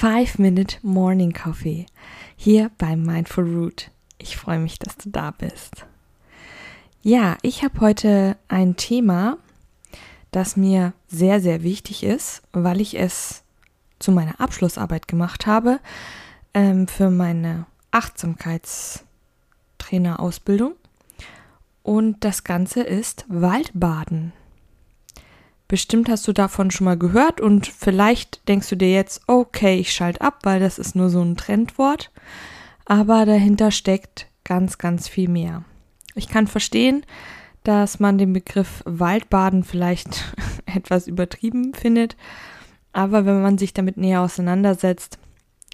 5 Minute Morning Coffee hier bei Mindful Root. Ich freue mich, dass du da bist. Ja, ich habe heute ein Thema, das mir sehr, sehr wichtig ist, weil ich es zu meiner Abschlussarbeit gemacht habe ähm, für meine Achtsamkeitstrainerausbildung. Und das Ganze ist Waldbaden. Bestimmt hast du davon schon mal gehört und vielleicht denkst du dir jetzt, okay, ich schalte ab, weil das ist nur so ein Trendwort. Aber dahinter steckt ganz, ganz viel mehr. Ich kann verstehen, dass man den Begriff Waldbaden vielleicht etwas übertrieben findet, aber wenn man sich damit näher auseinandersetzt,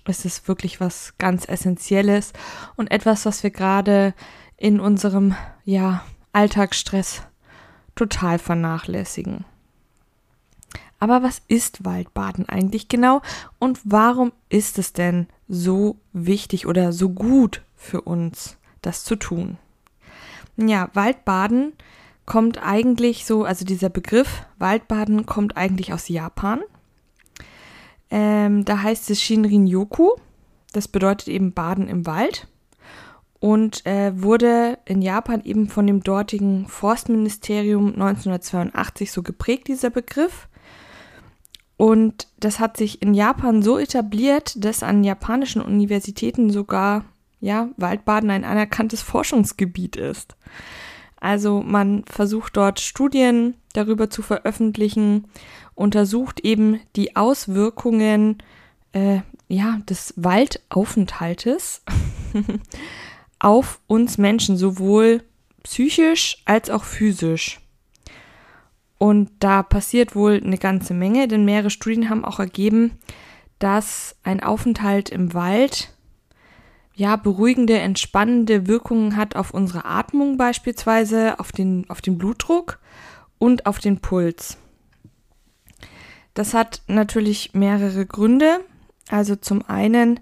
ist es wirklich was ganz Essentielles und etwas, was wir gerade in unserem ja, Alltagsstress total vernachlässigen. Aber was ist Waldbaden eigentlich genau und warum ist es denn so wichtig oder so gut für uns, das zu tun? Ja, Waldbaden kommt eigentlich so, also dieser Begriff Waldbaden kommt eigentlich aus Japan. Ähm, da heißt es Shinrin-yoku. Das bedeutet eben Baden im Wald und äh, wurde in Japan eben von dem dortigen Forstministerium 1982 so geprägt, dieser Begriff. Und das hat sich in Japan so etabliert, dass an japanischen Universitäten sogar ja, Waldbaden ein anerkanntes Forschungsgebiet ist. Also man versucht dort Studien darüber zu veröffentlichen, untersucht eben die Auswirkungen äh, ja, des Waldaufenthaltes auf uns Menschen, sowohl psychisch als auch physisch. Und da passiert wohl eine ganze Menge, denn mehrere Studien haben auch ergeben, dass ein Aufenthalt im Wald ja beruhigende, entspannende Wirkungen hat auf unsere Atmung beispielsweise, auf den, auf den Blutdruck und auf den Puls. Das hat natürlich mehrere Gründe. Also zum einen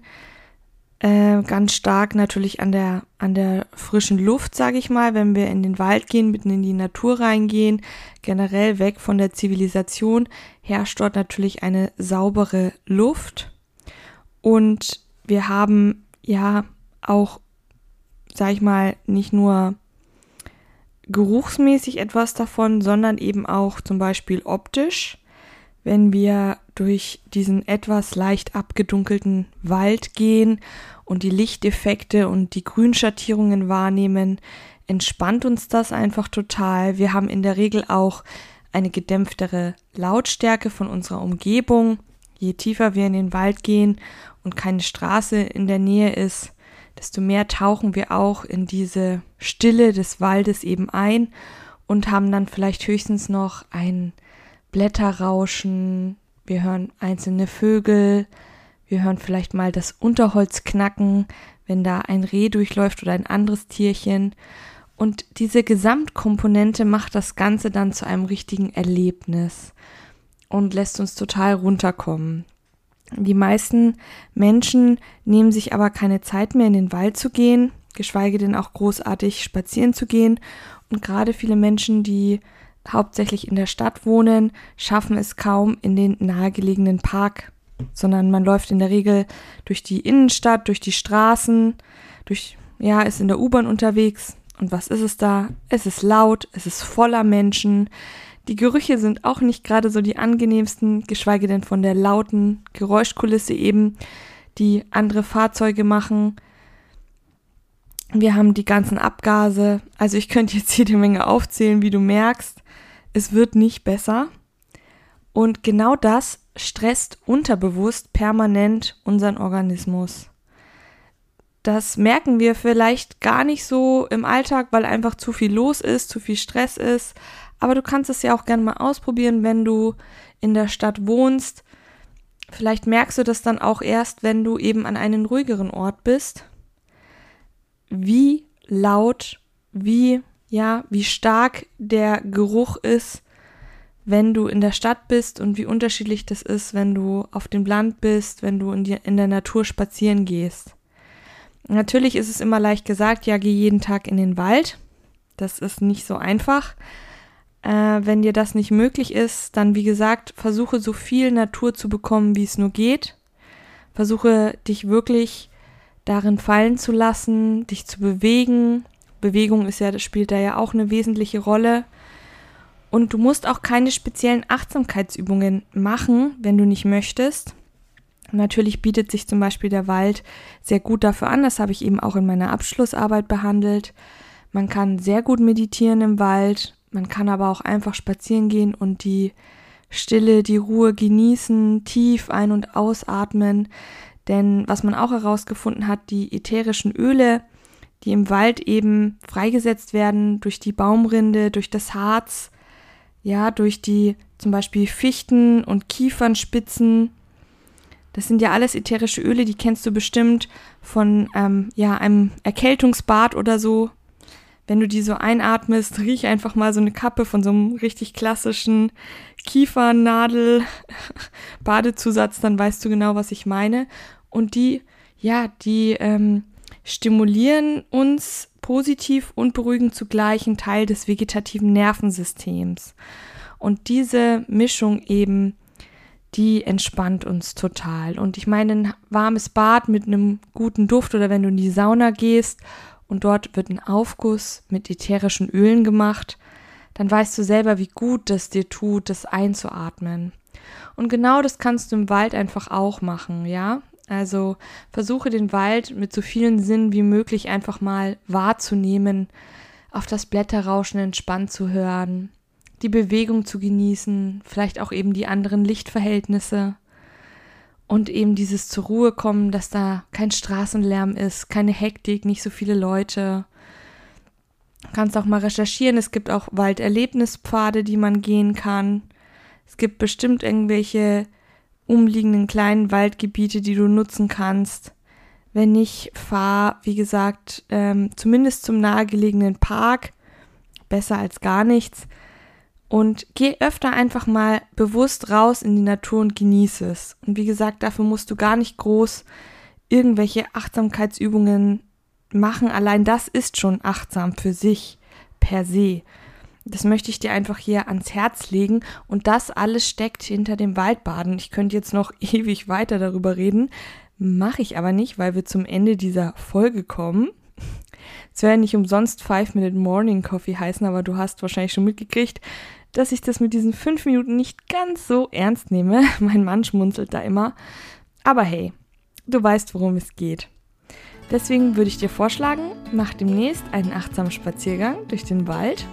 äh, ganz stark natürlich an der, an der frischen Luft, sage ich mal, wenn wir in den Wald gehen, mitten in die Natur reingehen, generell weg von der Zivilisation, herrscht dort natürlich eine saubere Luft. Und wir haben ja auch, sag ich mal, nicht nur geruchsmäßig etwas davon, sondern eben auch zum Beispiel optisch wenn wir durch diesen etwas leicht abgedunkelten Wald gehen und die Lichteffekte und die Grünschattierungen wahrnehmen, entspannt uns das einfach total. Wir haben in der Regel auch eine gedämpftere Lautstärke von unserer Umgebung. Je tiefer wir in den Wald gehen und keine Straße in der Nähe ist, desto mehr tauchen wir auch in diese Stille des Waldes eben ein und haben dann vielleicht höchstens noch ein Blätterrauschen, wir hören einzelne Vögel, wir hören vielleicht mal das Unterholz knacken, wenn da ein Reh durchläuft oder ein anderes Tierchen. Und diese Gesamtkomponente macht das Ganze dann zu einem richtigen Erlebnis und lässt uns total runterkommen. Die meisten Menschen nehmen sich aber keine Zeit mehr in den Wald zu gehen, geschweige denn auch großartig spazieren zu gehen. Und gerade viele Menschen, die hauptsächlich in der Stadt wohnen, schaffen es kaum in den nahegelegenen Park, sondern man läuft in der Regel durch die Innenstadt, durch die Straßen, durch, ja, ist in der U-Bahn unterwegs. Und was ist es da? Es ist laut, es ist voller Menschen. Die Gerüche sind auch nicht gerade so die angenehmsten, geschweige denn von der lauten Geräuschkulisse eben, die andere Fahrzeuge machen. Wir haben die ganzen Abgase. Also ich könnte jetzt jede Menge aufzählen, wie du merkst es wird nicht besser. Und genau das stresst unterbewusst permanent unseren Organismus. Das merken wir vielleicht gar nicht so im Alltag, weil einfach zu viel los ist, zu viel Stress ist. Aber du kannst es ja auch gerne mal ausprobieren, wenn du in der Stadt wohnst. Vielleicht merkst du das dann auch erst, wenn du eben an einem ruhigeren Ort bist, wie laut, wie, ja, wie stark der Geruch ist, wenn du in der Stadt bist und wie unterschiedlich das ist, wenn du auf dem Land bist, wenn du in, die, in der Natur spazieren gehst. Natürlich ist es immer leicht gesagt, ja, geh jeden Tag in den Wald. Das ist nicht so einfach. Äh, wenn dir das nicht möglich ist, dann wie gesagt, versuche so viel Natur zu bekommen, wie es nur geht. Versuche dich wirklich darin fallen zu lassen, dich zu bewegen. Bewegung ist ja, das spielt da ja auch eine wesentliche Rolle. Und du musst auch keine speziellen Achtsamkeitsübungen machen, wenn du nicht möchtest. Natürlich bietet sich zum Beispiel der Wald sehr gut dafür an. Das habe ich eben auch in meiner Abschlussarbeit behandelt. Man kann sehr gut meditieren im Wald. Man kann aber auch einfach spazieren gehen und die Stille, die Ruhe genießen, tief ein- und ausatmen. Denn was man auch herausgefunden hat, die ätherischen Öle, die im Wald eben freigesetzt werden durch die Baumrinde, durch das Harz, ja, durch die zum Beispiel Fichten und Kiefernspitzen. Das sind ja alles ätherische Öle, die kennst du bestimmt von ähm, ja, einem Erkältungsbad oder so. Wenn du die so einatmest, riech einfach mal so eine Kappe von so einem richtig klassischen Kiefernadel-Badezusatz, dann weißt du genau, was ich meine. Und die, ja, die ähm, stimulieren uns positiv und beruhigend zugleich einen Teil des vegetativen Nervensystems. Und diese Mischung eben, die entspannt uns total. Und ich meine, ein warmes Bad mit einem guten Duft oder wenn du in die Sauna gehst und dort wird ein Aufguss mit ätherischen Ölen gemacht, dann weißt du selber, wie gut das dir tut, das einzuatmen. Und genau das kannst du im Wald einfach auch machen, ja? Also versuche den Wald mit so vielen Sinnen wie möglich einfach mal wahrzunehmen, auf das Blätterrauschen entspannt zu hören, die Bewegung zu genießen, vielleicht auch eben die anderen Lichtverhältnisse und eben dieses zur Ruhe kommen, dass da kein Straßenlärm ist, keine Hektik, nicht so viele Leute. Du kannst auch mal recherchieren, es gibt auch Walderlebnispfade, die man gehen kann. Es gibt bestimmt irgendwelche umliegenden kleinen Waldgebiete, die du nutzen kannst. Wenn nicht, fahr, wie gesagt, ähm, zumindest zum nahegelegenen Park. Besser als gar nichts. Und geh öfter einfach mal bewusst raus in die Natur und genieße es. Und wie gesagt, dafür musst du gar nicht groß irgendwelche Achtsamkeitsübungen machen. Allein das ist schon achtsam für sich per se. Das möchte ich dir einfach hier ans Herz legen. Und das alles steckt hinter dem Waldbaden. Ich könnte jetzt noch ewig weiter darüber reden. Mache ich aber nicht, weil wir zum Ende dieser Folge kommen. Es ja nicht umsonst Five Minute Morning Coffee heißen, aber du hast wahrscheinlich schon mitgekriegt, dass ich das mit diesen fünf Minuten nicht ganz so ernst nehme. Mein Mann schmunzelt da immer. Aber hey, du weißt, worum es geht. Deswegen würde ich dir vorschlagen, mach demnächst einen achtsamen Spaziergang durch den Wald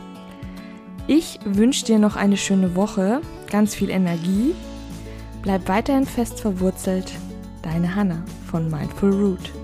ich wünsche dir noch eine schöne Woche, ganz viel Energie. Bleib weiterhin fest verwurzelt. Deine Hanna von Mindful Root.